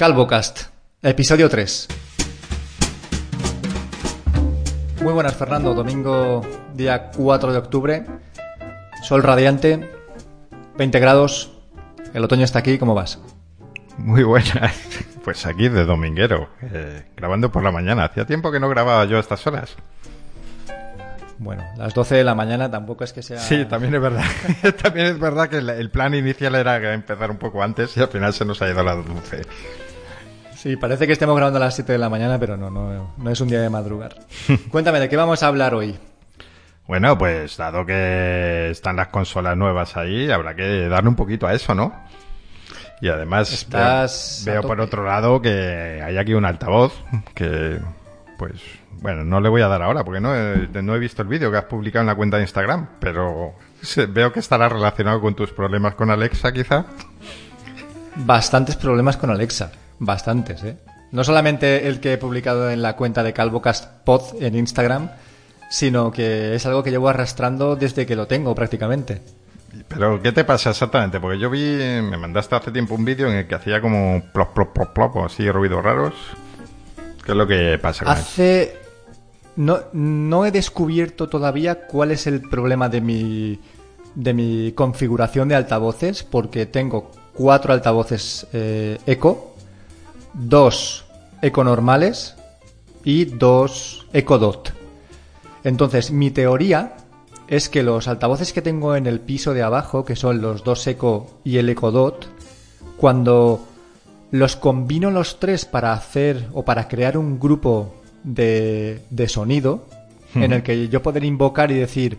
CalvoCast, episodio 3. Muy buenas, Fernando. Domingo, día 4 de octubre. Sol radiante, 20 grados. El otoño está aquí. ¿Cómo vas? Muy buenas. Pues aquí de dominguero, eh, grabando por la mañana. Hacía tiempo que no grababa yo a estas horas. Bueno, las 12 de la mañana tampoco es que sea... Sí, también es verdad. también es verdad que el, plan inicial era empezar un poco antes y al final se nos ha ido a las 12. Sí, parece que estemos grabando a las 7 de la mañana, pero no, no, no es un día de madrugar. Cuéntame, ¿de qué vamos a hablar hoy? Bueno, pues dado que están las consolas nuevas ahí, habrá que darle un poquito a eso, ¿no? Y además Estás veo, por otro lado que hay aquí un altavoz que, pues, bueno, no le voy a dar ahora porque no he, no he visto el vídeo que has publicado en la cuenta de Instagram, pero veo que estará relacionado con tus problemas con Alexa, quizá. Bastantes problemas con Alexa. Bastantes, ¿eh? No solamente el que he publicado en la cuenta de CalvoCast Pod en Instagram, sino que es algo que llevo arrastrando desde que lo tengo prácticamente. Pero, ¿qué te pasa exactamente? Porque yo vi, me mandaste hace tiempo un vídeo en el que hacía como plop, plop, plop, plop, o así ruidos raros. ¿Qué es lo que pasa con eso? Hace... No, no he descubierto todavía cuál es el problema de mi, de mi configuración de altavoces, porque tengo cuatro altavoces eh, Eco, dos Eco normales y dos Eco Dot. Entonces, mi teoría es que los altavoces que tengo en el piso de abajo, que son los dos Eco y el Eco Dot, cuando los combino los tres para hacer o para crear un grupo de, de sonido en el que yo poder invocar y decir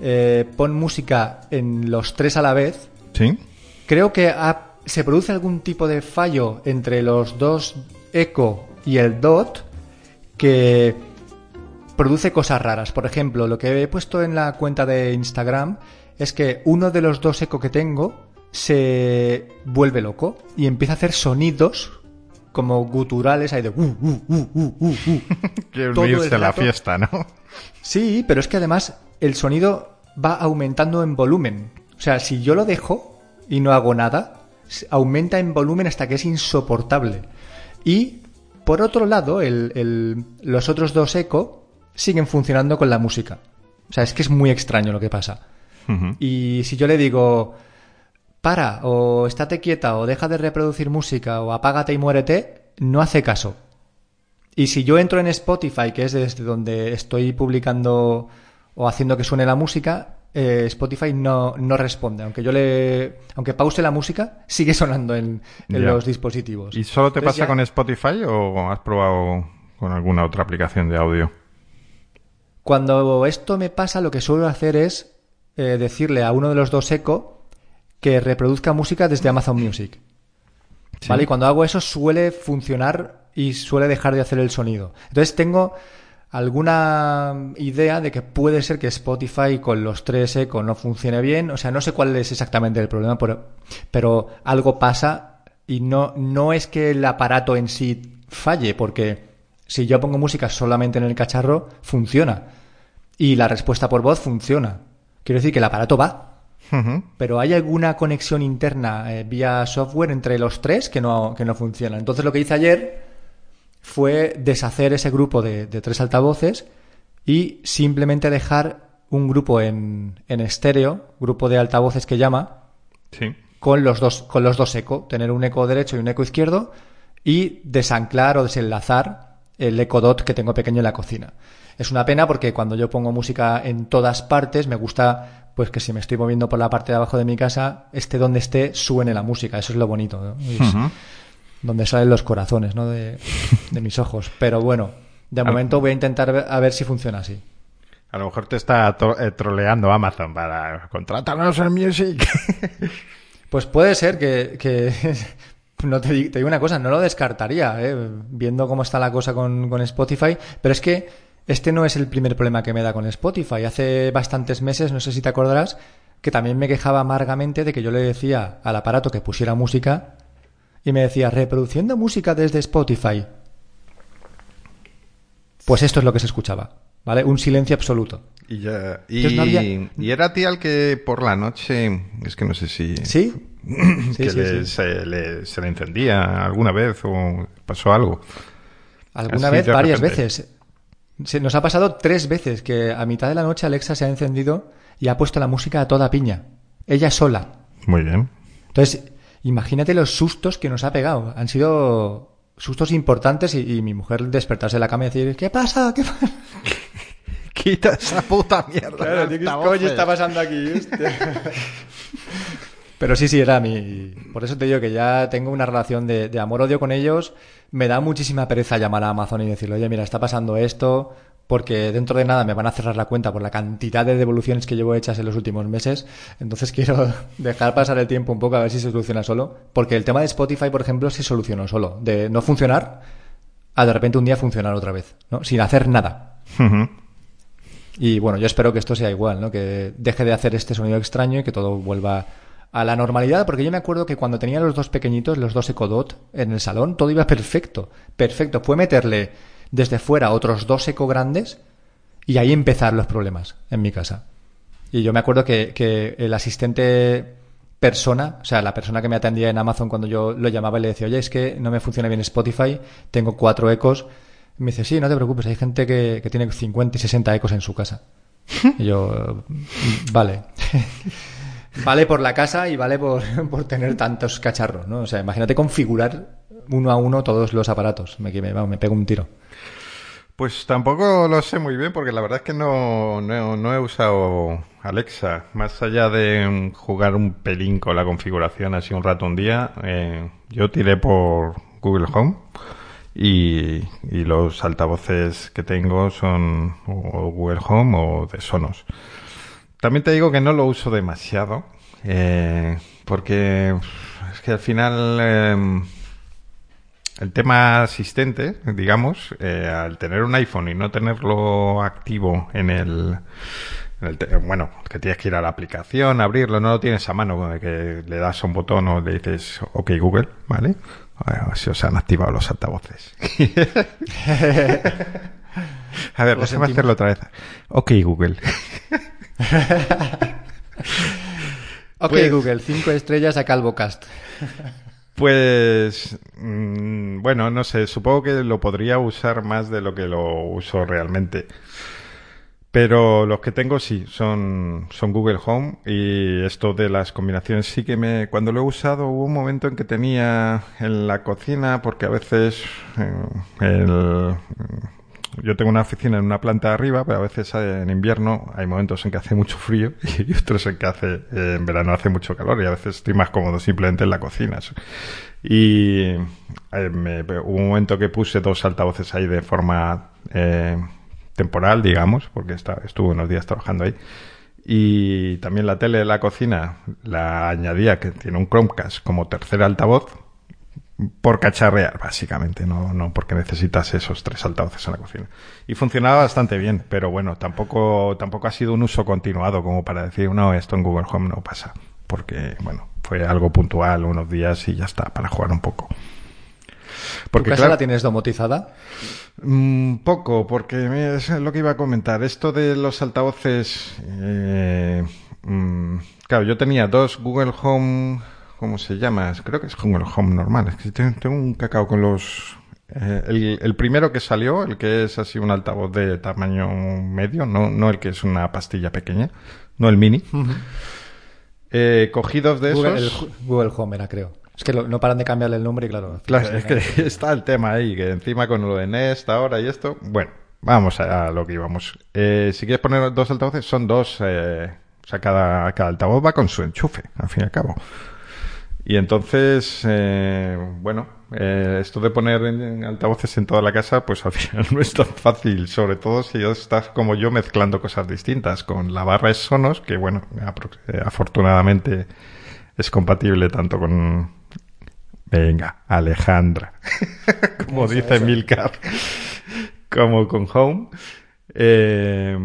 eh, pon música en los tres a la vez, ¿Sí? creo que ha- se produce algún tipo de fallo entre los dos eco y el dot que produce cosas raras. Por ejemplo, lo que he puesto en la cuenta de Instagram es que uno de los dos eco que tengo se vuelve loco y empieza a hacer sonidos como guturales ahí de uh, uh, uh, uh, uh, uh. El unirse a la fiesta, ¿no? Sí, pero es que además el sonido va aumentando en volumen. O sea, si yo lo dejo y no hago nada, aumenta en volumen hasta que es insoportable. Y, por otro lado, el- el- los otros dos eco siguen funcionando con la música. O sea, es que es muy extraño lo que pasa. Y si yo le digo, para, o estate quieta, o deja de reproducir música, o apágate y muérete, no hace caso. Y si yo entro en Spotify, que es desde donde estoy publicando o haciendo que suene la música, eh, Spotify no, no responde. Aunque yo le. Aunque pause la música, sigue sonando en, en los dispositivos. ¿Y solo te Entonces pasa ya- con Spotify o has probado con alguna otra aplicación de audio? Cuando esto me pasa, lo que suelo hacer es eh, decirle a uno de los dos eco que reproduzca música desde Amazon Music. Sí. ¿Vale? Y cuando hago eso suele funcionar y suele dejar de hacer el sonido. Entonces tengo alguna idea de que puede ser que Spotify con los tres eco no funcione bien. O sea, no sé cuál es exactamente el problema, pero, pero algo pasa y no, no es que el aparato en sí falle, porque si yo pongo música solamente en el cacharro, funciona. Y la respuesta por voz funciona. Quiero decir que el aparato va. Pero hay alguna conexión interna eh, vía software entre los tres que no, que no funciona. Entonces lo que hice ayer fue deshacer ese grupo de, de tres altavoces y simplemente dejar un grupo en, en estéreo, grupo de altavoces que llama, Sí. con los dos, con los dos eco, tener un eco derecho y un eco izquierdo, y desanclar o desenlazar el eco dot que tengo pequeño en la cocina. Es una pena porque cuando yo pongo música en todas partes, me gusta pues que si me estoy moviendo por la parte de abajo de mi casa, esté donde esté, suene la música. Eso es lo bonito. ¿no? Es. Donde salen los corazones ¿no? de, de mis ojos. Pero bueno, de momento voy a intentar ver- a ver si funciona así. A lo mejor te está eh, troleando Amazon para contrátanos en Music. Pues puede ser que, que- no te digo una cosa, no lo descartaría, ¿eh? viendo cómo está la cosa con, con Spotify, pero es que este no es el primer problema que me da con Spotify. Hace bastantes meses, no sé si te acordarás, que también me quejaba amargamente de que yo le decía al aparato que pusiera música y me decía, reproduciendo música desde Spotify. Pues esto es lo que se escuchaba, ¿vale? Un silencio absoluto. Y, ya- y, no había- y era a ti al que por la noche, es que no sé si... ¿Sí? que Se, le, se, le, encendía alguna vez o pasó algo. Alguna vez, varias veces. Se nos ha pasado tres veces que a mitad de la noche Alexa se ha encendido y ha puesto la música a toda piña. Ella sola. Muy bien. Entonces, imagínate los sustos que nos ha pegado. Han sido sustos importantes y, mi mujer despertarse de la cama y decir, ¿qué pasa? ¿Qué pasa? Quita esa puta mierda. Claro, ¿qué coño está pasando aquí? Pero sí, sí, era mi... Por eso te digo que ya tengo una relación de, de amor-odio con ellos. Me da muchísima pereza llamar a Amazon y decirle, oye, mira, está pasando esto, porque dentro de nada me van a cerrar la cuenta por la cantidad de devoluciones que llevo hechas en los últimos meses. Entonces quiero dejar pasar el tiempo un poco a ver si se soluciona solo. Porque el tema de Spotify, por ejemplo, se solucionó solo. De no funcionar a de repente un día funcionar otra vez, ¿no? Sin hacer nada. Y bueno, yo espero que esto sea igual, ¿no? Que deje de hacer este sonido extraño y que todo vuelva a la normalidad, porque yo me acuerdo que cuando tenía los dos pequeñitos, los dos Ecodot, en el salón, todo iba perfecto, perfecto. Fue meterle desde fuera otros dos Eco grandes y ahí empezar los problemas en mi casa. Y yo me acuerdo que, que el asistente persona, o sea, la persona que me atendía en Amazon cuando yo lo llamaba y le decía, oye, es que no me funciona bien Spotify, tengo cuatro ecos. me dice, sí, no te preocupes, hay gente que, que tiene 50 y 60 ecos en su casa. y yo, vale. vale por la casa y vale por, por, tener tantos cacharros, ¿no? O sea, imagínate configurar uno a uno todos los aparatos. Me, me, pego un tiro. Pues tampoco lo sé muy bien porque la verdad es que no, no, no, he usado Alexa. Más allá de jugar un pelín con la configuración así un rato un día, eh, yo tiré por Google Home y, y, los altavoces que tengo son o Google Home o de Sonos. También te digo que no lo uso demasiado, eh, porque es que al final eh, el tema asistente, digamos, eh, al tener un iPhone y no tenerlo activo en el, bueno, que tienes que ir a la aplicación, abrirlo, no lo tienes a mano, que le das un botón o le dices OK Google, ¿vale? A ver si os han activado los altavoces. a ver, déjame hacerlo otra vez. OK Google. ok, pues- Google, cinco estrellas a CalvoCast. Pues mm, bueno, no sé, supongo que lo podría usar más de lo que lo uso realmente. Pero los que tengo sí, son, Google Home y esto de las combinaciones sí que me... Cuando lo he usado hubo un momento en que tenía en la cocina, porque a veces eh, el, yo tengo una oficina en una planta de arriba, pero a veces en invierno hay momentos en que hace mucho frío y otros en que hace, eh, en verano hace mucho calor y a veces estoy más cómodo simplemente en la cocina. Y eh, me, hubo un momento que puse dos altavoces ahí de forma eh, temporal, digamos, porque estuve unos días trabajando ahí. Y también la tele de la cocina la añadía que tiene un Chromecast como tercer altavoz por cacharrear, básicamente, no, no porque necesitas esos tres altavoces en la cocina. Y funcionaba bastante bien, pero bueno, tampoco, tampoco ha sido un uso continuado como para decir, no, esto en Google Home no pasa. Porque, bueno, fue algo puntual, unos días y ya está, para jugar un poco. Porque, ¿Tu casa la tienes domotizada? Un mm, poco, porque es lo que iba a comentar. Esto de los altavoces. Eh, mm, claro, yo tenía dos Google Home ¿Cómo se llama? Creo que es Google Home normal. Es que tengo un cacao con los... Eh, el, primero que salió, el que es así un altavoz de tamaño medio, no, no el que es una pastilla pequeña, no el mini. eh, cogidos de esos... El Google Home era, creo. Es que no paran de cambiarle el nombre y claro... Claro, es que está el tema ahí, que encima con lo de Nest ahora y esto... Bueno, vamos a, lo que íbamos. Eh, si quieres poner dos altavoces, son dos... Eh, o sea, cada, cada altavoz va con su enchufe, al fin y al cabo. Y entonces, eh, bueno, eh, esto de poner en, altavoces en toda la casa, pues al final no es tan fácil, sobre todo si estás como yo mezclando cosas distintas. Con la barra es Sonos, que bueno, eh, afortunadamente es compatible tanto con... Venga, Alejandra, como dice Milcar, como con Home. Eh,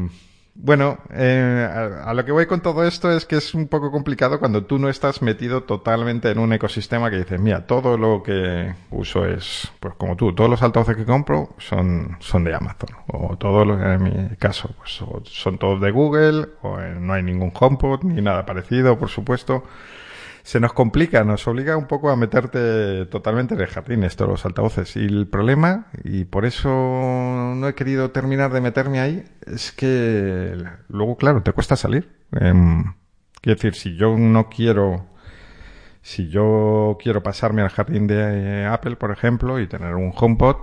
bueno, eh, a, lo que voy con todo esto es que es un poco complicado cuando tú no estás metido totalmente en un ecosistema que dices, mira, todo lo que uso es, pues como tú, todos los altavoces que compro son, son de Amazon. O todos, en mi caso, pues son todos de Google, o no hay ningún HomePod, ni nada parecido, por supuesto. Se nos complica, nos obliga un poco a meterte totalmente en el jardín estos los altavoces. Y el problema, y por eso no he querido terminar de meterme ahí, es que luego, claro, te cuesta salir. Eh, quiero decir, si yo no quiero, si yo quiero pasarme al jardín de Apple, por ejemplo, y tener un HomePod,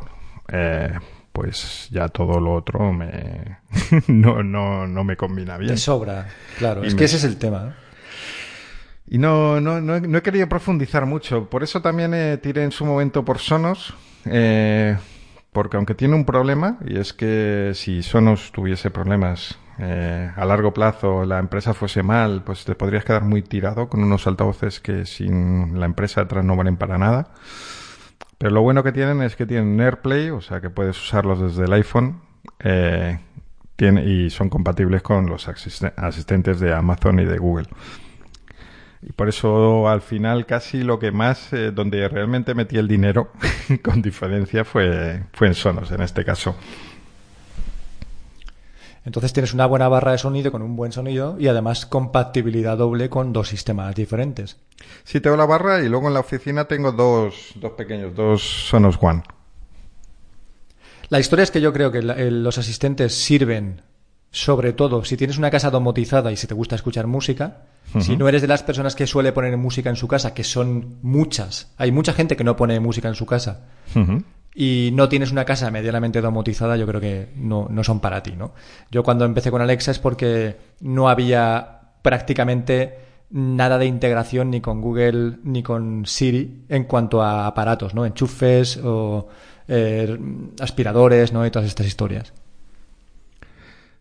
eh, pues ya todo lo otro me no, no, no me combina bien. Te sobra, claro. es que ese es el tema. Y no, no, no, he, querido profundizar mucho. Por eso también eh, tiré en su momento por Sonos. Eh, porque aunque tiene un problema, y es que si Sonos tuviese problemas eh, a largo plazo, la empresa fuese mal, pues te podrías quedar muy tirado con unos altavoces que sin la empresa detrás no valen para nada. Pero lo bueno que tienen es que tienen AirPlay, o sea que puedes usarlos desde el iPhone tiene, y son compatibles con los asistentes de Amazon y de Google. Y por eso al final casi lo que más, eh, donde realmente metí el dinero, con diferencia, fue, fue en Sonos en este caso. Entonces tienes una buena barra de sonido con un buen sonido y además compatibilidad doble con dos sistemas diferentes. Sí, tengo la barra y luego en la oficina tengo dos, dos pequeños, dos Sonos One. La historia es que yo creo que los asistentes sirven sobre todo si tienes una casa domotizada y si te gusta escuchar música, si no eres de las personas que suele poner música en su casa, que son muchas, hay mucha gente que no pone música en su casa, y no tienes una casa medianamente domotizada, yo creo que no, no son para ti, ¿no? Yo cuando empecé con Alexa es porque no había prácticamente nada de integración ni con Google ni con Siri en cuanto a aparatos, ¿no? Enchufes o eh, aspiradores, ¿no? Y todas estas historias.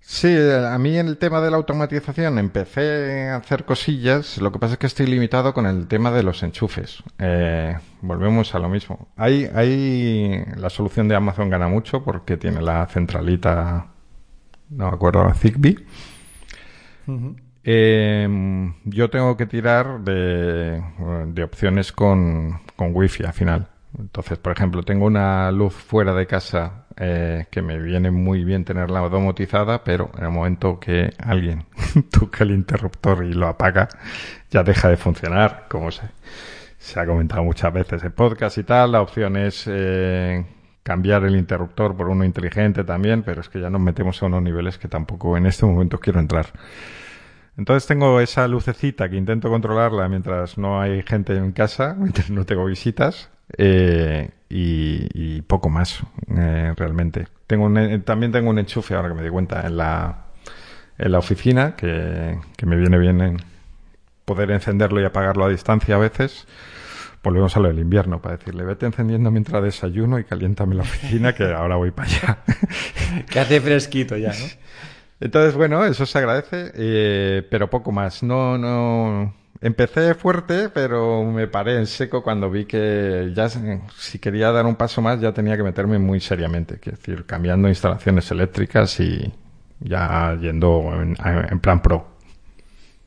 Sí, a mí en el tema de la automatización empecé a hacer cosillas, lo que pasa es que estoy limitado con el tema de los enchufes. Eh, volvemos a lo mismo. Hay, hay, la solución de Amazon gana mucho porque tiene la centralita, no me acuerdo, Zigbee. Eh, yo tengo que tirar de, de opciones con, con Wi-Fi al final. Entonces, por ejemplo, tengo una luz fuera de casa eh, que me viene muy bien tenerla domotizada, pero en el momento que alguien toca el interruptor y lo apaga, ya deja de funcionar, como se, ha comentado muchas veces en podcast y tal. La opción es eh, cambiar el interruptor por uno inteligente también, pero es que ya nos metemos a unos niveles que tampoco en este momento quiero entrar. Entonces tengo esa lucecita que intento controlarla mientras no hay gente en casa, mientras no tengo visitas, eh, y, poco más, eh, realmente. Tengo también tengo un enchufe, ahora que me di cuenta, en la, en la oficina, que, me viene bien en poder encenderlo y apagarlo a distancia a veces. Volvemos a lo del invierno, para decirle, vete encendiendo mientras desayuno y caliéntame la oficina, que ahora voy para allá. que hace fresquito ya, ¿no? Entonces, bueno, eso se agradece, eh, pero poco más. No, no, Empecé fuerte, pero me paré en seco cuando vi que ya si quería dar un paso más ya tenía que meterme muy seriamente, es decir, cambiando instalaciones eléctricas y ya yendo en, plan pro.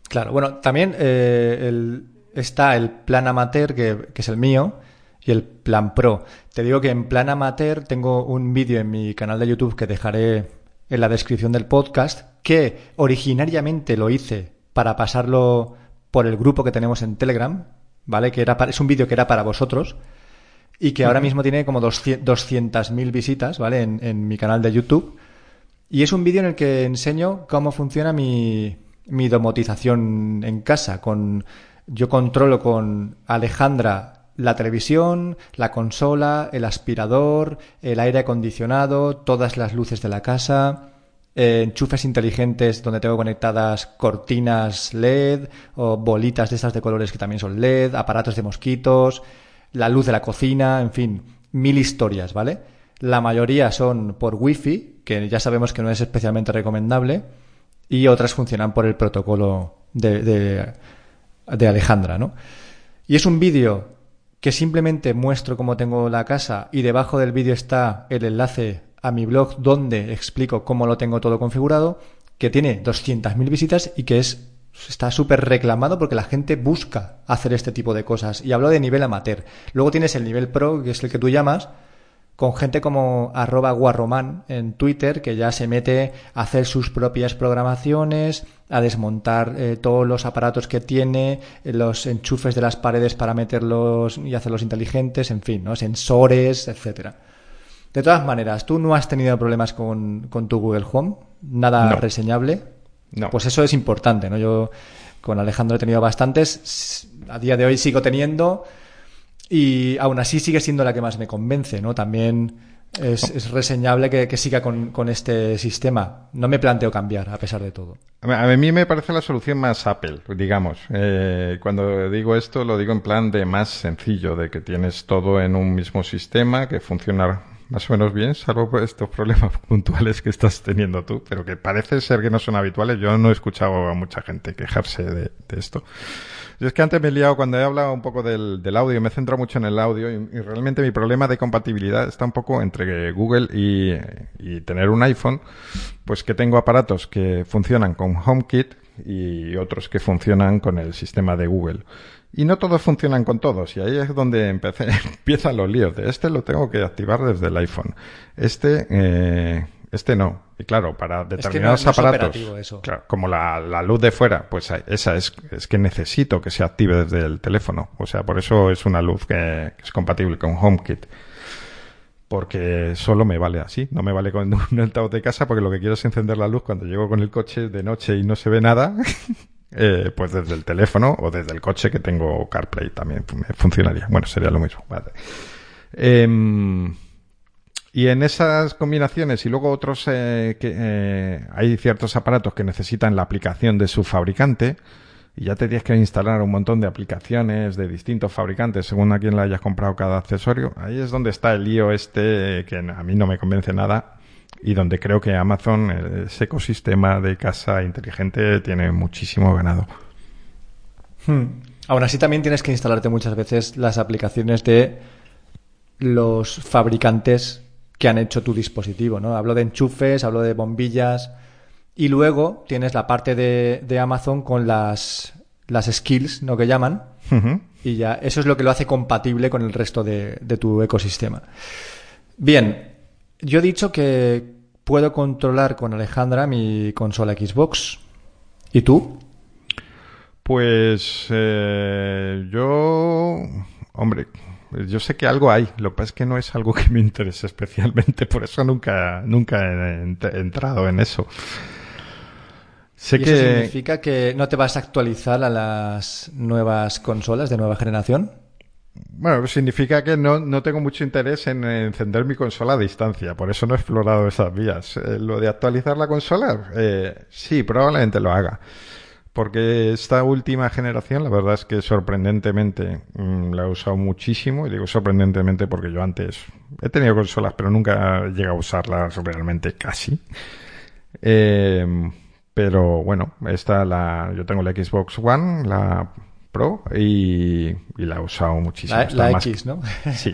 Claro, bueno, también eh, está el plan amateur, que, que es el mío, y el plan pro. Te digo que en plan amateur tengo un vídeo en mi canal de YouTube que dejaré en la descripción del podcast, que originariamente lo hice para pasarlo por el grupo que tenemos en Telegram, ¿vale? Que era es un vídeo que era para vosotros y que ahora mismo tiene como 200.000 visitas, ¿vale? En, mi canal de YouTube. Y es un vídeo en el que enseño cómo funciona mi, mi domotización en casa. Con, yo controlo con Alejandra la televisión, la consola, el aspirador, el aire acondicionado, todas las luces de la casa, eh, enchufes inteligentes donde tengo conectadas cortinas LED o bolitas de estas de colores que también son LED, aparatos de mosquitos, la luz de la cocina, en fin, mil historias, ¿vale? La mayoría son por Wi-Fi, que ya sabemos que no es especialmente recomendable, y otras funcionan por el protocolo de, de, de Alejandra, ¿no? Y es un vídeo que simplemente muestro cómo tengo la casa y debajo del vídeo está el enlace a mi blog donde explico cómo lo tengo todo configurado, que tiene 200.000 visitas y que es está súper reclamado porque la gente busca hacer este tipo de cosas. Y hablo de nivel amateur. Luego tienes el nivel pro, que es el que tú llamas, con gente como arroba guarroman en Twitter, que ya se mete a hacer sus propias programaciones, a desmontar eh, todos los aparatos que tiene, eh, los enchufes de las paredes para meterlos y hacerlos inteligentes, en fin, ¿no? sensores, etcétera. De todas maneras, ¿tú no has tenido problemas con, tu Google Home? ¿Nada reseñable? No. Pues eso es importante, ¿no? Yo con Alejandro he tenido bastantes, a día de hoy sigo teniendo y aún así sigue siendo la que más me convence, ¿no? También es, reseñable que, siga con, este sistema. No me planteo cambiar, a pesar de todo. A mí me parece la solución más Apple, digamos. Eh, cuando digo esto, lo digo en plan de más sencillo, de que tienes todo en un mismo sistema, que funciona más o menos bien, salvo por estos problemas puntuales que estás teniendo tú, pero que parece ser que no son habituales. Yo no he escuchado a mucha gente quejarse de esto. Yo es que antes me he liado cuando he hablado un poco del, audio, me centro mucho en el audio y, realmente mi problema de compatibilidad está un poco entre Google y tener un iPhone, pues que tengo aparatos que funcionan con HomeKit y otros que funcionan con el sistema de Google. Y no todos funcionan con todos, y ahí es donde empecé, empiezan los líos. De este lo tengo que activar desde el iPhone. Este eh, este no. Y claro, para determinados aparatos, como la, luz de fuera, pues esa es, es que necesito que se active desde el teléfono. O sea, por eso es una luz que, es compatible con HomeKit. Porque solo me vale así, no me vale con un altavoz de casa porque lo que quiero es encender la luz cuando llego con el coche de noche y no se ve nada, eh, pues desde el teléfono o desde el coche que tengo CarPlay también funcionaría. Bueno, sería lo mismo. Vale. Em, y en esas combinaciones y luego otros eh, que eh, hay ciertos aparatos que necesitan la aplicación de su fabricante y ya te tienes que instalar un montón de aplicaciones de distintos fabricantes según a quién le hayas comprado cada accesorio. Ahí es donde está el lío este que a mí no me convence nada y donde creo que Amazon, ese ecosistema de casa inteligente, tiene muchísimo ganado. Hmm. Aún así también tienes que instalarte muchas veces las aplicaciones de los fabricantes que han hecho tu dispositivo, ¿no? Hablo de enchufes, hablo de bombillas y luego tienes la parte de, Amazon con las, las skills, ¿no? Que llaman. Y ya, eso es lo que lo hace compatible con el resto de, de tu ecosistema. Bien, yo he dicho que puedo controlar con Alejandra mi consola Xbox. ¿Y tú? Pues eh, yo, hombre, yo sé que algo hay, lo que pasa es que no es algo que me interese especialmente, por eso nunca, nunca he, entrado en eso. Sé eso significa que no te vas a actualizar a las nuevas consolas de nueva generación? Bueno, significa que no, no tengo mucho interés en encender mi consola a distancia, por eso no he explorado esas vías. Eh, lo de actualizar la consola, eh, sí, probablemente lo haga. Porque esta última generación, la verdad es que sorprendentemente mm, la he usado muchísimo. Y digo sorprendentemente porque yo antes he tenido consolas, pero nunca he llegado a usarlas realmente casi. Em, pero bueno, esta la, yo tengo la Xbox One, la Pro, y, la he usado muchísimo. La, X, ¿no? Sí.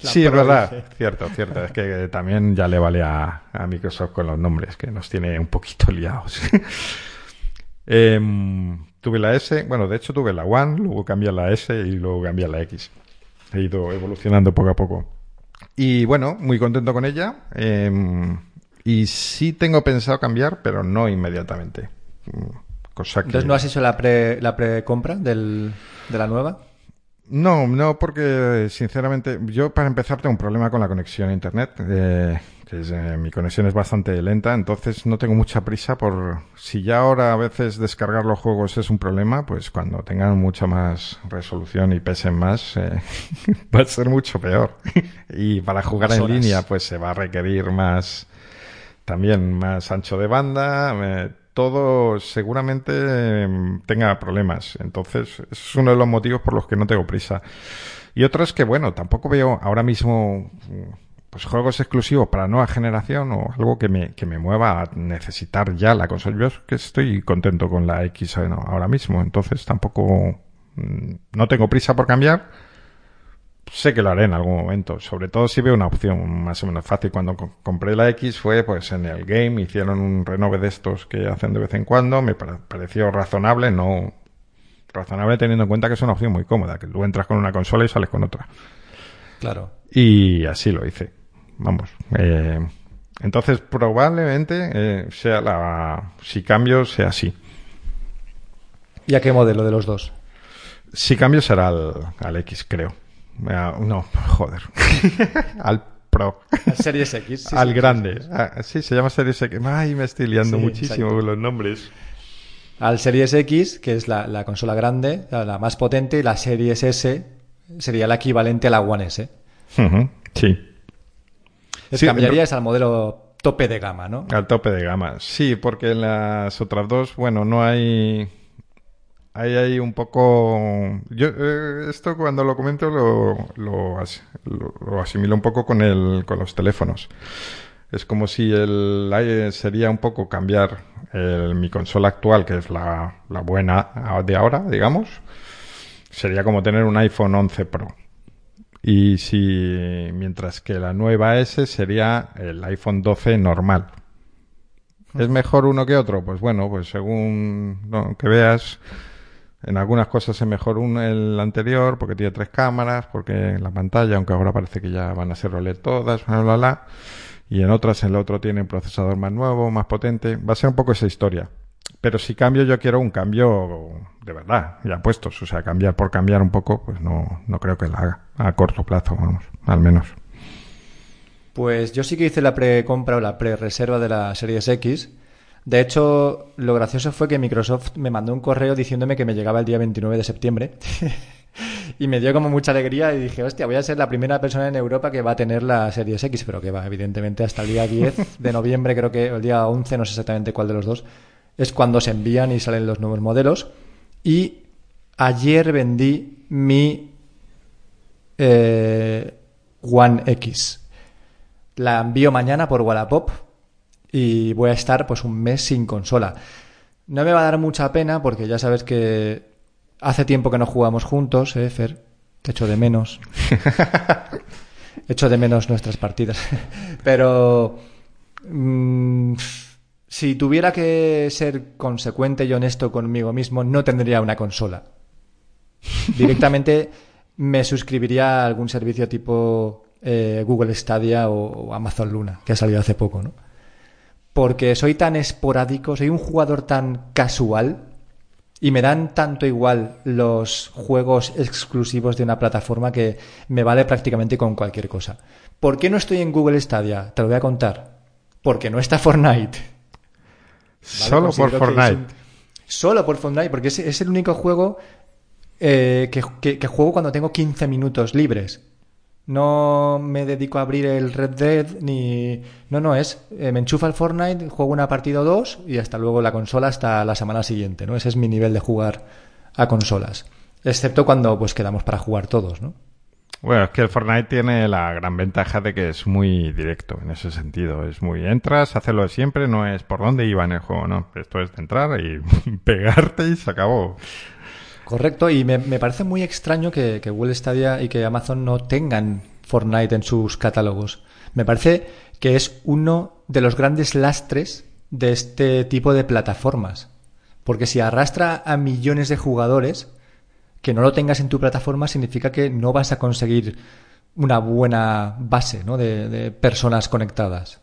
sí, es verdad. Cierto, cierto. Es que también ya le vale a, a Microsoft con los nombres, que nos tiene un poquito liados. Em, tuve la S, bueno, de hecho tuve la One, luego cambié la S y luego cambié la X. He ido evolucionando poco a poco. Y bueno, muy contento con ella. Em, y sí tengo pensado cambiar, pero no inmediatamente. Cosa que... Entonces, ¿no has hecho la pre la precompra de la nueva? No, no, porque sinceramente yo para empezar tengo un problema con la conexión a internet. Eh, eh, mi conexión es bastante lenta, entonces no tengo mucha prisa por si ya ahora a veces descargar los juegos es un problema, pues cuando tengan mucha más resolución y pesen más eh, va a ser mucho peor. y para jugar en línea pues se va a requerir más también más ancho de banda, eh, todo seguramente em, tenga problemas. Entonces, es uno de los motivos por los que no tengo prisa. Y otro es que, bueno, tampoco veo ahora mismo pues juegos exclusivos para nueva generación o algo que me, que me mueva a necesitar ya la consola. Yo es que estoy contento con la X ahora mismo, entonces tampoco mm, no tengo prisa por cambiar. Sé que lo haré en algún momento, sobre todo si veo una opción más o menos fácil. Cuando compré la X fue pues en el game, hicieron un renove de estos que hacen de vez en cuando, me pareció razonable, no razonable teniendo en cuenta que es una opción muy cómoda, que tú entras con una consola y sales con otra. Claro. Y así lo hice. vamos. Eh, entonces, probablemente eh, sea la. Si cambio, sea así. ¿Y a qué modelo de los dos? Si cambio, será al, al X, creo. No, joder. al Pro. Al Series X. sí, al sí. grande. Ah, sí, se llama Series X. Ay, me estoy liando muchísimo exacto. con los nombres. Al Series X, que es la, la consola grande, la, más potente, y la Series S sería la equivalente a la One S. Sí. Les Sí, cambiarías al modelo tope de gama, ¿no? Al tope de gama. Sí, porque en las otras dos, bueno, no hay. Hay ahí un poco. Yo eh, esto cuando lo comento lo, lo, as- lo- lo asimilo un poco con el, con los teléfonos. Es como si el sería un poco cambiar el- mi consola actual, que es la, la buena de ahora, digamos. Sería como tener un iPhone 11 Pro. Y si mientras que la nueva S sería el iPhone 12 normal. ¿Es mejor uno que otro? Pues bueno, pues según lo que veas, en algunas cosas es mejor un, el anterior porque tiene tres cámaras, porque la pantalla, aunque ahora parece que ya van a ser OLED todas, bla, bla, bla. Y en otras el otro tiene un procesador más nuevo, más potente. Va a ser un poco esa historia. Pero si cambio, yo quiero un cambio de verdad, ya puestos. O sea, cambiar por cambiar un poco, pues no, no creo que la haga a corto plazo, vamos, al menos. Pues yo sí que hice la precompra o la pre-reserva de la Series X. De hecho, lo gracioso fue que Microsoft me mandó un correo diciéndome que me llegaba el día 29 de septiembre. y me dio como mucha alegría y dije, hostia, voy a ser la primera persona en Europa que va a tener la Series X, pero que va, evidentemente, hasta el día 10 de noviembre, creo que el día 11, no sé exactamente cuál de los dos, es cuando se envían y salen los nuevos modelos. Y ayer vendí mi eh, One X. La envío mañana por Wallapop y voy a estar pues un mes sin consola. No me va a dar mucha pena porque ya sabes que hace tiempo que no jugamos juntos, ¿eh, Fer? Te echo de menos. echo de menos nuestras partidas. Pero mm, si tuviera que ser consecuente y honesto conmigo mismo, no tendría una consola. Directamente me suscribiría a algún servicio tipo eh, Google Stadia o, o Amazon Luna, que ha salido hace poco, ¿no? Porque soy tan esporádico, soy un jugador tan casual y me dan tanto igual los juegos exclusivos de una plataforma que me vale prácticamente con cualquier cosa. ¿Por qué no estoy en Google Stadia? Te lo voy a contar. Porque no está Fortnite. Solo por Fortnite. un- Solo por Fortnite, porque es, es el único juego eh, que, que- que juego cuando tengo 15 minutos libres. No me dedico a abrir el Red Dead ni... No, no, es... eh, me enchufa el Fortnite, juego una partida o dos y hasta luego la consola hasta la semana siguiente, ¿no? Ese es mi nivel de jugar a consolas. Excepto cuando pues quedamos para jugar todos, ¿no? Bueno, es que el Fortnite tiene la gran ventaja de que es muy directo en ese sentido. Es muy entras, hacerlo de siempre, no es por dónde iba en el juego, no. Esto es de entrar y pegarte y se acabó. Correcto, y me, me parece muy extraño que, que Google Stadia y que Amazon no tengan Fortnite en sus catálogos. Me parece que es uno de los grandes lastres de este tipo de plataformas. Porque si arrastra a millones de jugadores, que no lo tengas en tu plataforma significa que no vas a conseguir una buena base ¿no? de, de personas conectadas.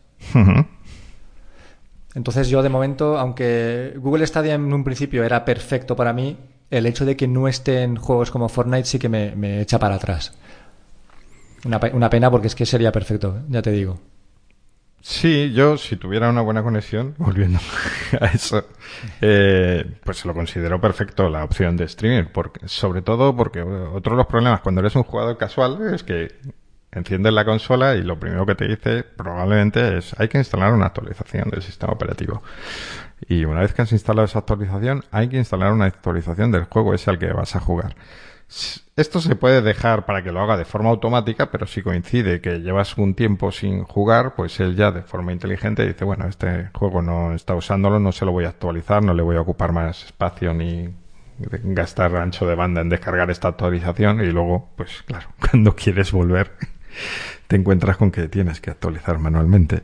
Entonces yo de momento, aunque Google Stadia en un principio era perfecto para mí, el hecho de que no esté en juegos como Fortnite sí que me, echa para atrás. Una, una pena porque es que sería perfecto, ya te digo. Sí, yo si tuviera una buena conexión, volviendo a eso, eh, pues lo considero perfecto la opción de streaming, porque, sobre todo porque otro de los problemas cuando eres un jugador casual es que enciendes la consola y lo primero que te dice probablemente es hay que instalar una actualización del sistema operativo. Y una vez que has instalado esa actualización, hay que instalar una actualización del juego ese al que vas a jugar. Esto se puede dejar para que lo haga de forma automática, pero si coincide que llevas un tiempo sin jugar, pues él ya de forma inteligente dice, bueno, este juego no está usándolo, no se lo voy a actualizar, no le voy a ocupar más espacio ni gastar ancho de banda en descargar esta actualización y luego, pues claro, cuando quieres volver, te encuentras con que tienes que actualizar manualmente.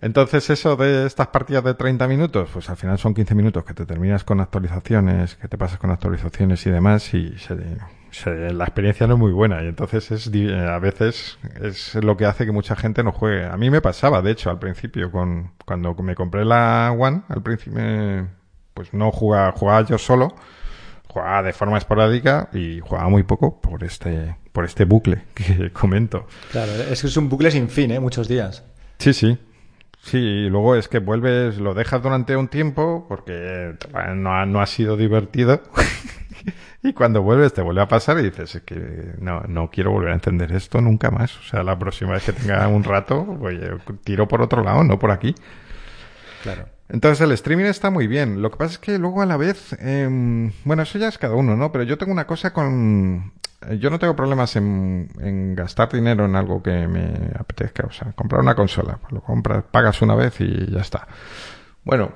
Entonces eso de estas partidas de 30 minutos, pues al final son 15 minutos que te terminas con actualizaciones, que te pasas con actualizaciones y demás y se- la experiencia no es muy buena y entonces es a veces es lo que hace que mucha gente no juegue. A mí me pasaba, de hecho, al principio, con cuando me compré la One, al principio, pues no jugaba, jugaba yo solo, jugaba de forma esporádica y jugaba muy poco por este, por este bucle que comento. Claro, es que es un bucle sin fin, ¿eh? Muchos días. Sí, sí. Sí, y luego es que vuelves, lo dejas durante un tiempo porque no no ha sido divertido Y cuando vuelves te vuelve a pasar y dices, es que no, no quiero volver a entender esto nunca más. O sea, la próxima vez que tenga un rato, oye, tiro por otro lado, no por aquí. Claro. Entonces el streaming está muy bien. Lo que pasa es que luego a la vez, em, bueno, eso ya es cada uno, ¿no? Pero yo tengo una cosa con... Yo no tengo problemas en, en gastar dinero en algo que me apetezca. O sea, comprar una consola. Pues lo compras, pagas una vez y ya está. Bueno,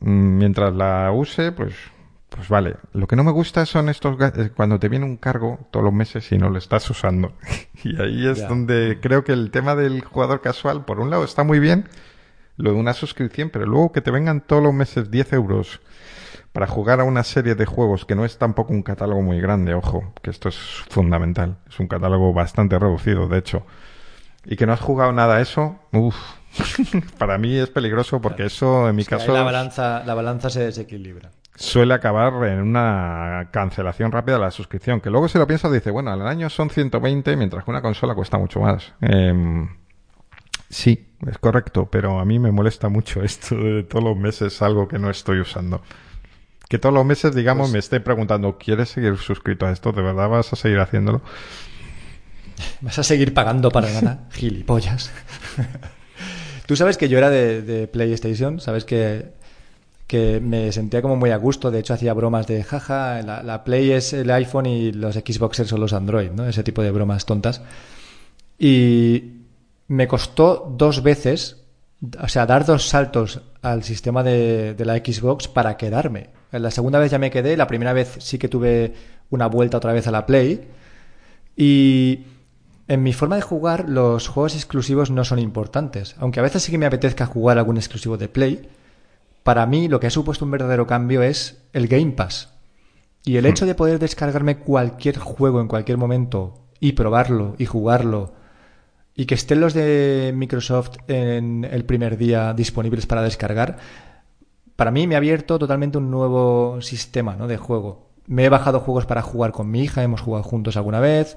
mm, mientras la use, pues pues vale, lo que no me gusta son estos eh, cuando te viene un cargo todos los meses y no lo estás usando. y ahí es donde creo que el tema del jugador casual, por un lado está muy bien, lo de una suscripción, pero luego que te vengan todos los meses 10 euros para jugar a una serie de juegos que no es tampoco un catálogo muy grande, ojo, que esto es fundamental. Es un catálogo bastante reducido, de hecho. Y que no has jugado nada a eso, uff, para mí es peligroso porque eso en mi caso... La balanza, la balanza se desequilibra suele acabar en una cancelación rápida de la suscripción. Que luego si lo piensas dice, bueno, al año son 120, mientras que una consola cuesta mucho más. Em, sí, es correcto, pero a mí me molesta mucho esto de todos los meses algo que no estoy usando. Que todos los meses, digamos, pues me esté preguntando, ¿quieres seguir suscrito a esto? ¿De verdad vas a seguir haciéndolo? ¿Vas a seguir pagando para nada? Gilipollas. Tú sabes que yo era de PlayStation, sabes que que me sentía como muy a gusto. De hecho, hacía bromas de jaja, la, Play es el iPhone y los Xboxers son los Android, ¿no? Ese tipo de bromas tontas. Y me costó dos veces, o sea, dar dos saltos al sistema de, de la Xbox para quedarme. La segunda vez ya me quedé, la primera vez sí que tuve una vuelta otra vez a la Play. Y en mi forma de jugar, los juegos exclusivos no son importantes. Aunque a veces sí que me apetezca jugar algún exclusivo de Play, para mí lo que ha supuesto un verdadero cambio es el Game Pass. Y el hecho de poder descargarme cualquier juego en cualquier momento y probarlo y jugarlo y que estén los de Microsoft en el primer día disponibles para descargar, para mí me ha abierto totalmente un nuevo sistema ¿no? de juego. Me he bajado juegos para jugar con mi hija, hemos jugado juntos alguna vez.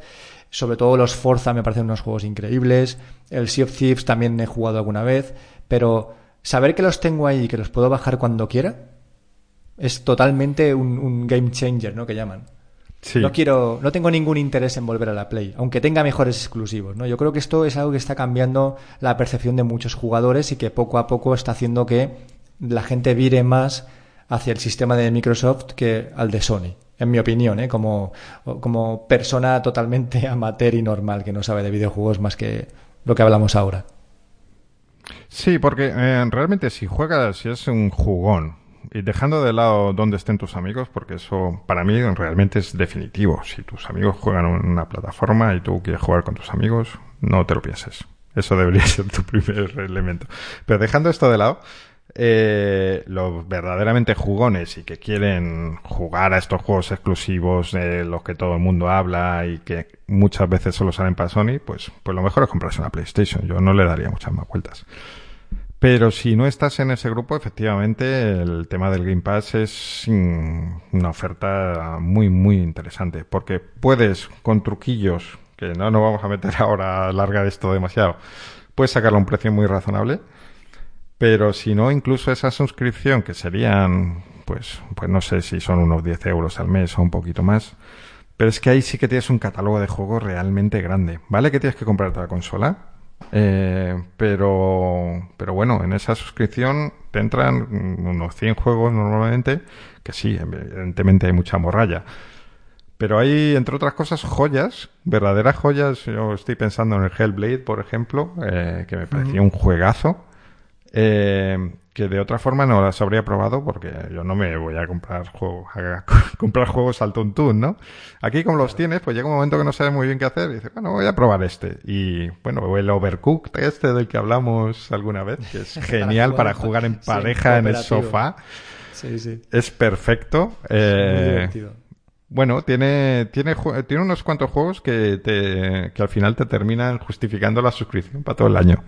Sobre todo los Forza me parecen unos juegos increíbles. El Sea of Thieves también he jugado alguna vez. Pero saber que los tengo ahí y que los puedo bajar cuando quiera es totalmente un, game changer, ¿no? Que llaman. No quiero, no tengo ningún interés en volver a la Play, aunque tenga mejores exclusivos, ¿no? Yo creo que esto es algo que está cambiando la percepción de muchos jugadores y que poco a poco está haciendo que la gente vire más hacia el sistema de Microsoft que al de Sony, en mi opinión, ¿eh? como, como persona totalmente amateur y normal que no sabe de videojuegos más que lo que hablamos ahora. Sí, porque eh, realmente si juegas, si es un jugón, y dejando de lado dónde estén tus amigos, porque eso para mí realmente es definitivo. Si tus amigos juegan en una plataforma y tú quieres jugar con tus amigos, no te lo pienses. Eso debería ser tu primer elemento. Pero dejando esto de lado, eh, los verdaderamente jugones y que quieren jugar a estos juegos exclusivos de los que todo el mundo habla y que muchas veces solo salen para Sony, pues, pues lo mejor es comprarse una PlayStation. Yo no le daría muchas más vueltas. Pero si no estás en ese grupo, efectivamente, el tema del Game Pass es una oferta muy, muy interesante. Porque puedes, con truquillos, que no nos vamos a meter ahora a larga de esto demasiado, puedes sacarle un precio muy razonable pero si no, incluso esa suscripción, que serían, pues, pues no sé si son unos 10 euros al mes o un poquito más, pero es que ahí sí que tienes un catálogo de juegos realmente grande. ¿Vale que tienes que comprarte la consola? Eh, pero, pero bueno, en esa suscripción te entran unos 100 juegos normalmente, que sí, evidentemente hay mucha morralla. Pero hay, entre otras cosas, joyas, verdaderas joyas. Yo estoy pensando en el Hellblade, por ejemplo, eh, que me parecía un juegazo. Eh, que de otra forma no las habría probado porque yo no me voy a comprar juegos, a comprar juegos al tuntún, ¿no? Aquí como los tienes, pues llega un momento que no sabes muy bien qué hacer y dices, bueno, voy a probar este. Y bueno, el Overcooked este del que hablamos alguna vez, que es genial para jugar en pareja en el sofá. Sí, sí. Es perfecto. Eh, bueno, tiene, tiene, tiene unos cuantos juegos que, te, que al final te terminan justificando la suscripción para todo el año.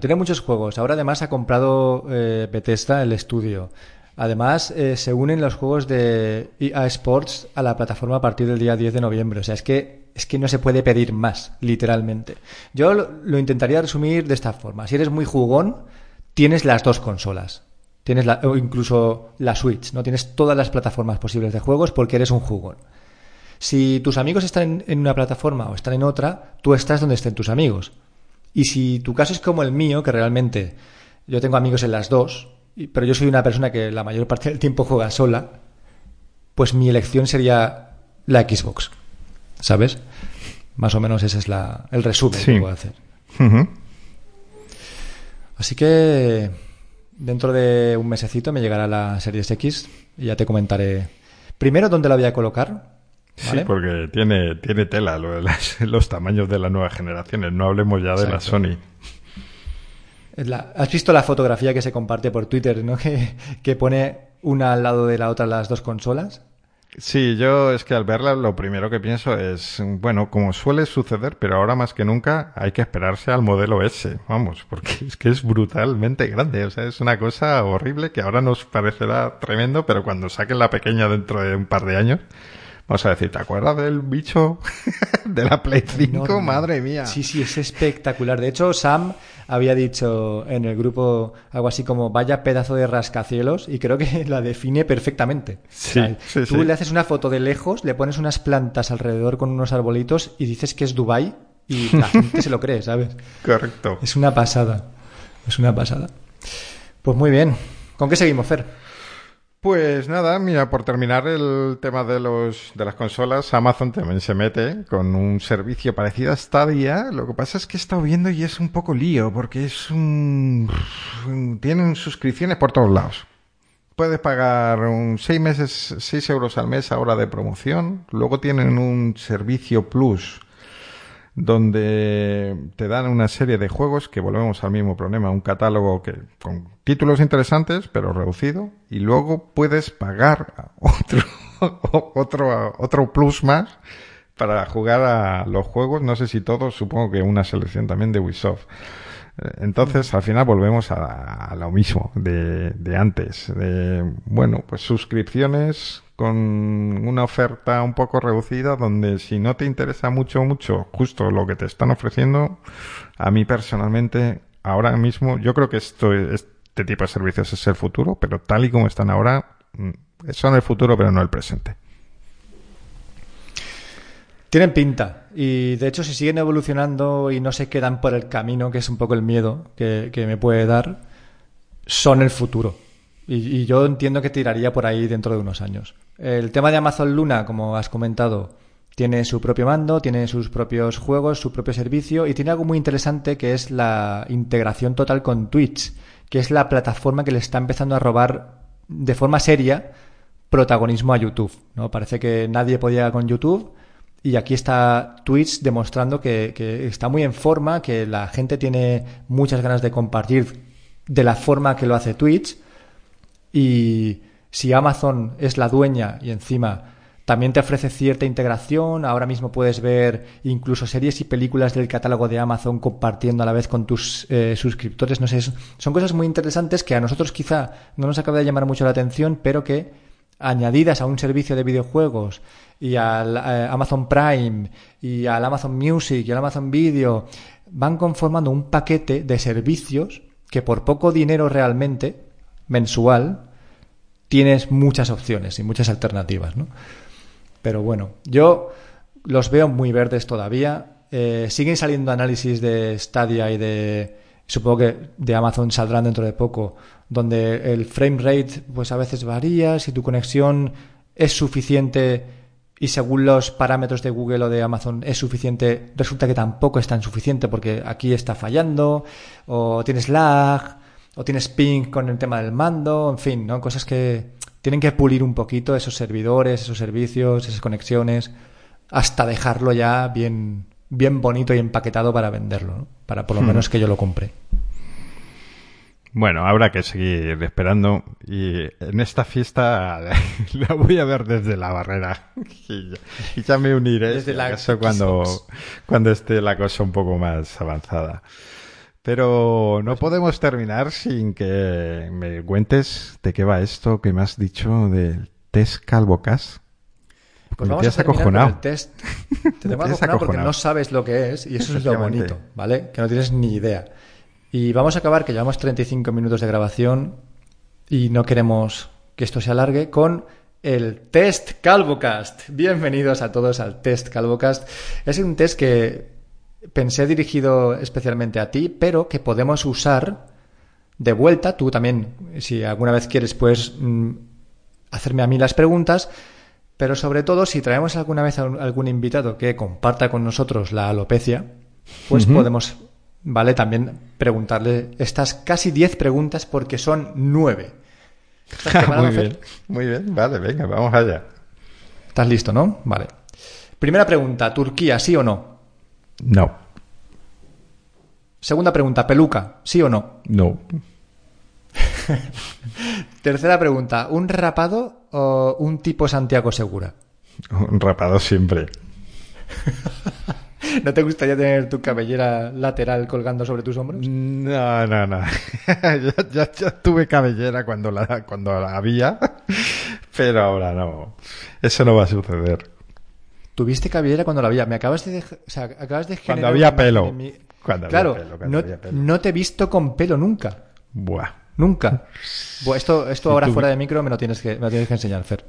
Tiene muchos juegos. Ahora además ha comprado eh, Bethesda el estudio. Además, eh, se unen los juegos de EA Sports a la plataforma a partir del día 10 de noviembre. O sea, es que, es que no se puede pedir más, literalmente. Yo lo, intentaría resumir de esta forma. Si eres muy jugón, tienes las dos consolas. Tienes la, o incluso la Switch, ¿no? Tienes todas las plataformas posibles de juegos porque eres un jugón. Si tus amigos están en una plataforma o están en otra, tú estás donde estén tus amigos. Y si tu caso es como el mío, que realmente yo tengo amigos en las dos, pero yo soy una persona que la mayor parte del tiempo juega sola, pues mi elección sería la Xbox. ¿Sabes? Más o menos ese es la, el resumen que puedo hacer. Así que dentro de un mesecito me llegará la Series X y ya te comentaré primero dónde la voy a colocar. Sí, porque tiene, tiene tela lo de los tamaños de las nuevas generaciones. No hablemos ya de la Sony. ¿Has visto la fotografía que se comparte por Twitter, ¿no? que, pone una al lado de la otra las dos consolas? Sí, yo es que al verla lo primero que pienso es, bueno, como suele suceder, pero ahora más que nunca hay que esperarse al modelo S, vamos, porque es que es brutalmente grande, o sea, es una cosa horrible que ahora nos parecerá tremendo, pero cuando saquen la pequeña dentro de un par de años, Vamos a decir, ¿te acuerdas del bicho de la Play 5? Madre mía. Sí, sí, es espectacular. De hecho, Sam había dicho en el grupo algo así como vaya pedazo de rascacielos y creo que la define perfectamente. Sí, tú le haces una foto de lejos, le pones unas plantas alrededor con unos arbolitos y dices que es Dubai y la gente se lo cree, ¿sabes? Correcto. Es una pasada. Es una pasada. Pues muy bien. ¿Con qué seguimos, Fer? Pues nada, mira, por terminar el tema de los de las consolas, Amazon también se mete con un servicio parecido a Stadia. Lo que pasa es que he estado viendo y es un poco lío, porque es un tienen suscripciones por todos lados. Puedes pagar un seis meses, seis euros al mes ahora de promoción. Luego tienen un servicio plus donde te dan una serie de juegos que volvemos al mismo problema, un catálogo que con títulos interesantes pero reducido y luego puedes pagar otro otro otro plus más para jugar a los juegos, no sé si todos, supongo que una selección también de Ubisoft. Entonces, al final volvemos a, lo mismo de, de antes. De, bueno, pues suscripciones con una oferta un poco reducida donde si no te interesa mucho, mucho justo lo que te están ofreciendo, a mí personalmente ahora mismo yo creo que esto, este tipo de servicios es el futuro, pero tal y como están ahora, mm, son el futuro pero no el presente. Tienen pinta y de hecho si siguen evolucionando y no se quedan por el camino, que es un poco el miedo que, me puede dar, son el futuro. Y, yo entiendo que tiraría por ahí dentro de unos años. El tema de Amazon Luna, como has comentado, tiene su propio mando, tiene sus propios juegos, su propio servicio y tiene algo muy interesante que es la integración total con Twitch, que es la plataforma que le está empezando a robar de forma seria protagonismo a YouTube. ¿no? Parece que nadie podía con YouTube y aquí está Twitch demostrando que, está muy en forma, que la gente tiene muchas ganas de compartir de la forma que lo hace Twitch. Y si Amazon es la dueña y encima también te ofrece cierta integración, ahora mismo puedes ver incluso series y películas del catálogo de Amazon compartiendo a la vez con tus eh, suscriptores, no sé, son cosas muy interesantes que a nosotros quizá no nos acaba de llamar mucho la atención, pero que añadidas a un servicio de videojuegos y al eh, Amazon Prime y al Amazon Music y al Amazon Video van conformando un paquete de servicios que por poco dinero realmente mensual, tienes muchas opciones y muchas alternativas, ¿no? Pero bueno, yo los veo muy verdes todavía. Eh, siguen saliendo análisis de Stadia y de supongo que de Amazon saldrán dentro de poco, donde el frame rate pues a veces varía, si tu conexión es suficiente y según los parámetros de Google o de Amazon es suficiente, resulta que tampoco es tan suficiente porque aquí está fallando o tienes lag o tienes ping con el tema del mando, en fin, ¿no? Cosas que tienen que pulir un poquito esos servidores, esos servicios, esas conexiones, hasta dejarlo ya bien, bien bonito y empaquetado para venderlo, ¿no? Para por lo hmm. menos que yo lo compre. Bueno, habrá que seguir esperando y en esta fiesta la voy a ver desde la barrera y ya, me uniré desde la cuando, cuando esté la cosa un poco más avanzada. Pero no podemos terminar sin que me cuentes de qué va esto que me has dicho del test CalvoCast. Pues vamos a terminar el test. Te tengo acojonado porque no sabes lo que es y eso es lo bonito, ¿vale? Que no tienes ni idea. Y vamos a acabar, que llevamos 35 minutos de grabación y no queremos que esto se alargue, con el test CalvoCast. Bienvenidos a todos al test CalvoCast. Es un test que pensé dirigido especialmente a ti, pero que podemos usar de vuelta. Tú también, si alguna vez quieres, puedes mm, hacerme a mí las preguntas. Pero sobre todo, si traemos alguna vez a algún invitado que comparta con nosotros la alopecia, pues podemos ¿vale? También preguntarle estas casi 10 preguntas porque son 9. muy bien, muy bien, vale, venga, vamos allá. ¿Estás listo, no? Vale. Primera pregunta, ¿Turquía, sí o no? No. Segunda pregunta, ¿peluca, sí o no? No. Tercera pregunta, ¿un rapado o un tipo Santiago Segura? Un rapado siempre. ¿No te gustaría tener tu cabellera lateral colgando sobre tus hombros? No, no, no. ya, tuve cabellera cuando la, cuando la había, pero ahora no. Eso no va a suceder. Tuviste cabellera cuando la había. Me acabas de, o sea, acabas de Cuando había pelo. Cuando claro, había pelo, no, no, te he visto con pelo nunca. Buah. Nunca. Esto esto ahora fuera de micro me lo tienes que, me lo tienes que enseñar, Fer.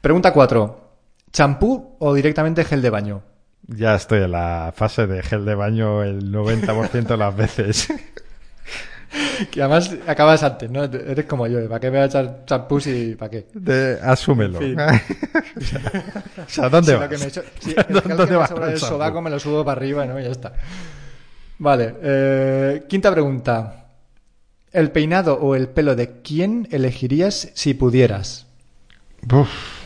Pregunta 4. ¿Champú o directamente gel de baño? Ya estoy en la fase de gel de baño el 90% de las veces. que además acabas antes, ¿no? Eres como yo, ¿para qué me voy a echar champú y para qué? De, asúmelo. o sea, ¿dónde vas? Que me echo, el ¿Dónde que vas me el sobaco me lo subo para arriba, ¿no? Y ya está. Vale, eh, quinta pregunta. ¿El peinado o el pelo de quién elegirías si pudieras? Uf.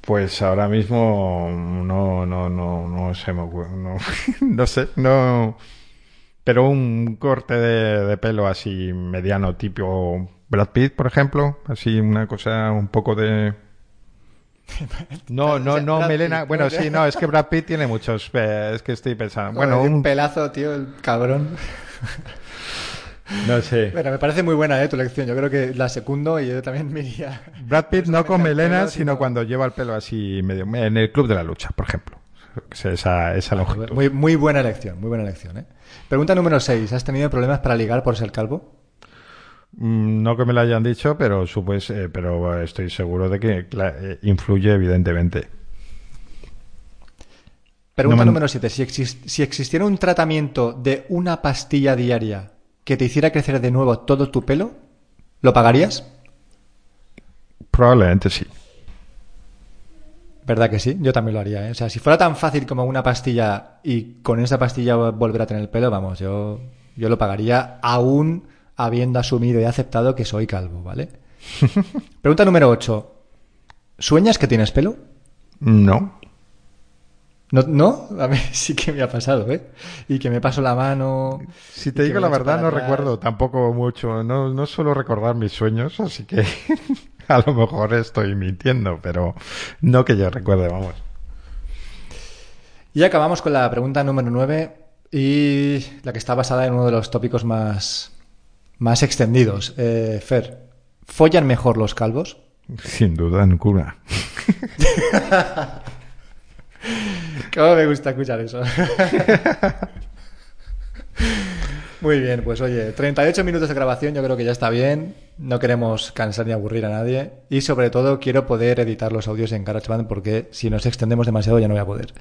Pues ahora mismo no, no, no, no se me ocurre, no, no sé, no. Pero un corte de, pelo así mediano, tipo Brad Pitt, por ejemplo, así una cosa un poco de. No, no, no, Melena. Bueno, sí, no, es que Brad Pitt tiene muchos. Eh, es que estoy pensando. Bueno, un pelazo, tío, el cabrón. No sé. Bueno, me parece muy buena ¿eh? tu lección. Yo creo que la segundo y yo también me iría. Brad Pitt no con melena, sino, cuando lleva el pelo así medio. En el club de la lucha, por ejemplo. Esa, esa longitud. Muy, muy buena elección, muy buena elección. ¿eh? Pregunta número 6. ¿Has tenido problemas para ligar por ser calvo? Mm, no que me lo hayan dicho, pero, supos, eh, pero estoy seguro de que eh, influye, evidentemente. Pregunta número 7. Si, si existiera un tratamiento de una pastilla diaria que te hiciera crecer de nuevo todo tu pelo, ¿lo pagarías? Probablemente sí. ¿Verdad que sí? Yo también lo haría. ¿eh? O sea, si fuera tan fácil como una pastilla y con esa pastilla volver a tener el pelo, vamos, yo, yo lo pagaría aún habiendo asumido y aceptado que soy calvo, ¿vale? Pregunta número 8. ¿Sueñas que tienes pelo? No. No, no, a mí sí que me ha pasado, ¿eh? Y que me paso la mano. Si te digo la verdad, no recuerdo tampoco mucho. No, no suelo recordar mis sueños, así que a lo mejor estoy mintiendo, pero no que yo recuerde, vamos. Y acabamos con la pregunta número 9 y la que está basada en uno de los tópicos más, más extendidos. Eh, Fer, ¿follan mejor los calvos? Sin duda ninguna. ¿Cómo me gusta escuchar eso? Muy bien, pues oye, 38 minutos de grabación yo creo que ya está bien. No queremos cansar ni aburrir a nadie. Y sobre todo quiero poder editar los audios en GarageBand porque si nos extendemos demasiado ya no voy a poder.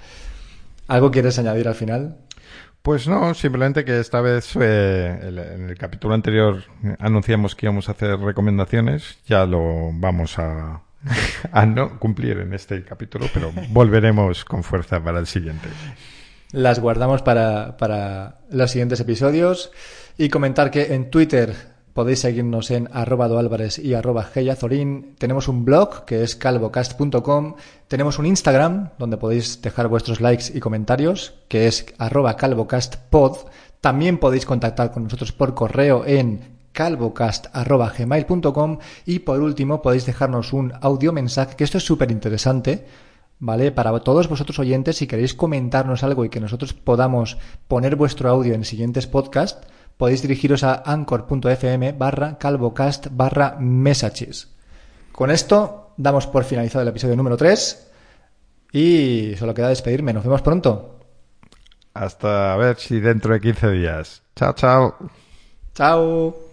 ¿Algo quieres añadir al final? Pues no, simplemente que esta vez eh, en el capítulo anterior anunciamos que íbamos a hacer recomendaciones. Ya lo vamos a, a no cumplir en este capítulo, pero volveremos con fuerza para el siguiente. Las guardamos para, para los siguientes episodios y comentar que en Twitter podéis seguirnos en arroba doalvarez y arroba heyazorin. Tenemos un blog que es calvocast.com. Tenemos un Instagram donde podéis dejar vuestros likes y comentarios que es arroba calvocastpod. También podéis contactar con nosotros por correo en calvocast.gmail.com y por último podéis dejarnos un audio mensaje, que esto es súper interesante, ¿vale? Para todos vosotros oyentes, si queréis comentarnos algo y que nosotros podamos poner vuestro audio en siguientes podcasts, podéis dirigiros a anchor.fm barra calvocast barra messages. Con esto damos por finalizado el episodio número 3 y solo queda despedirme. Nos vemos pronto. Hasta a ver si dentro de 15 días. Chao, chao. Chao.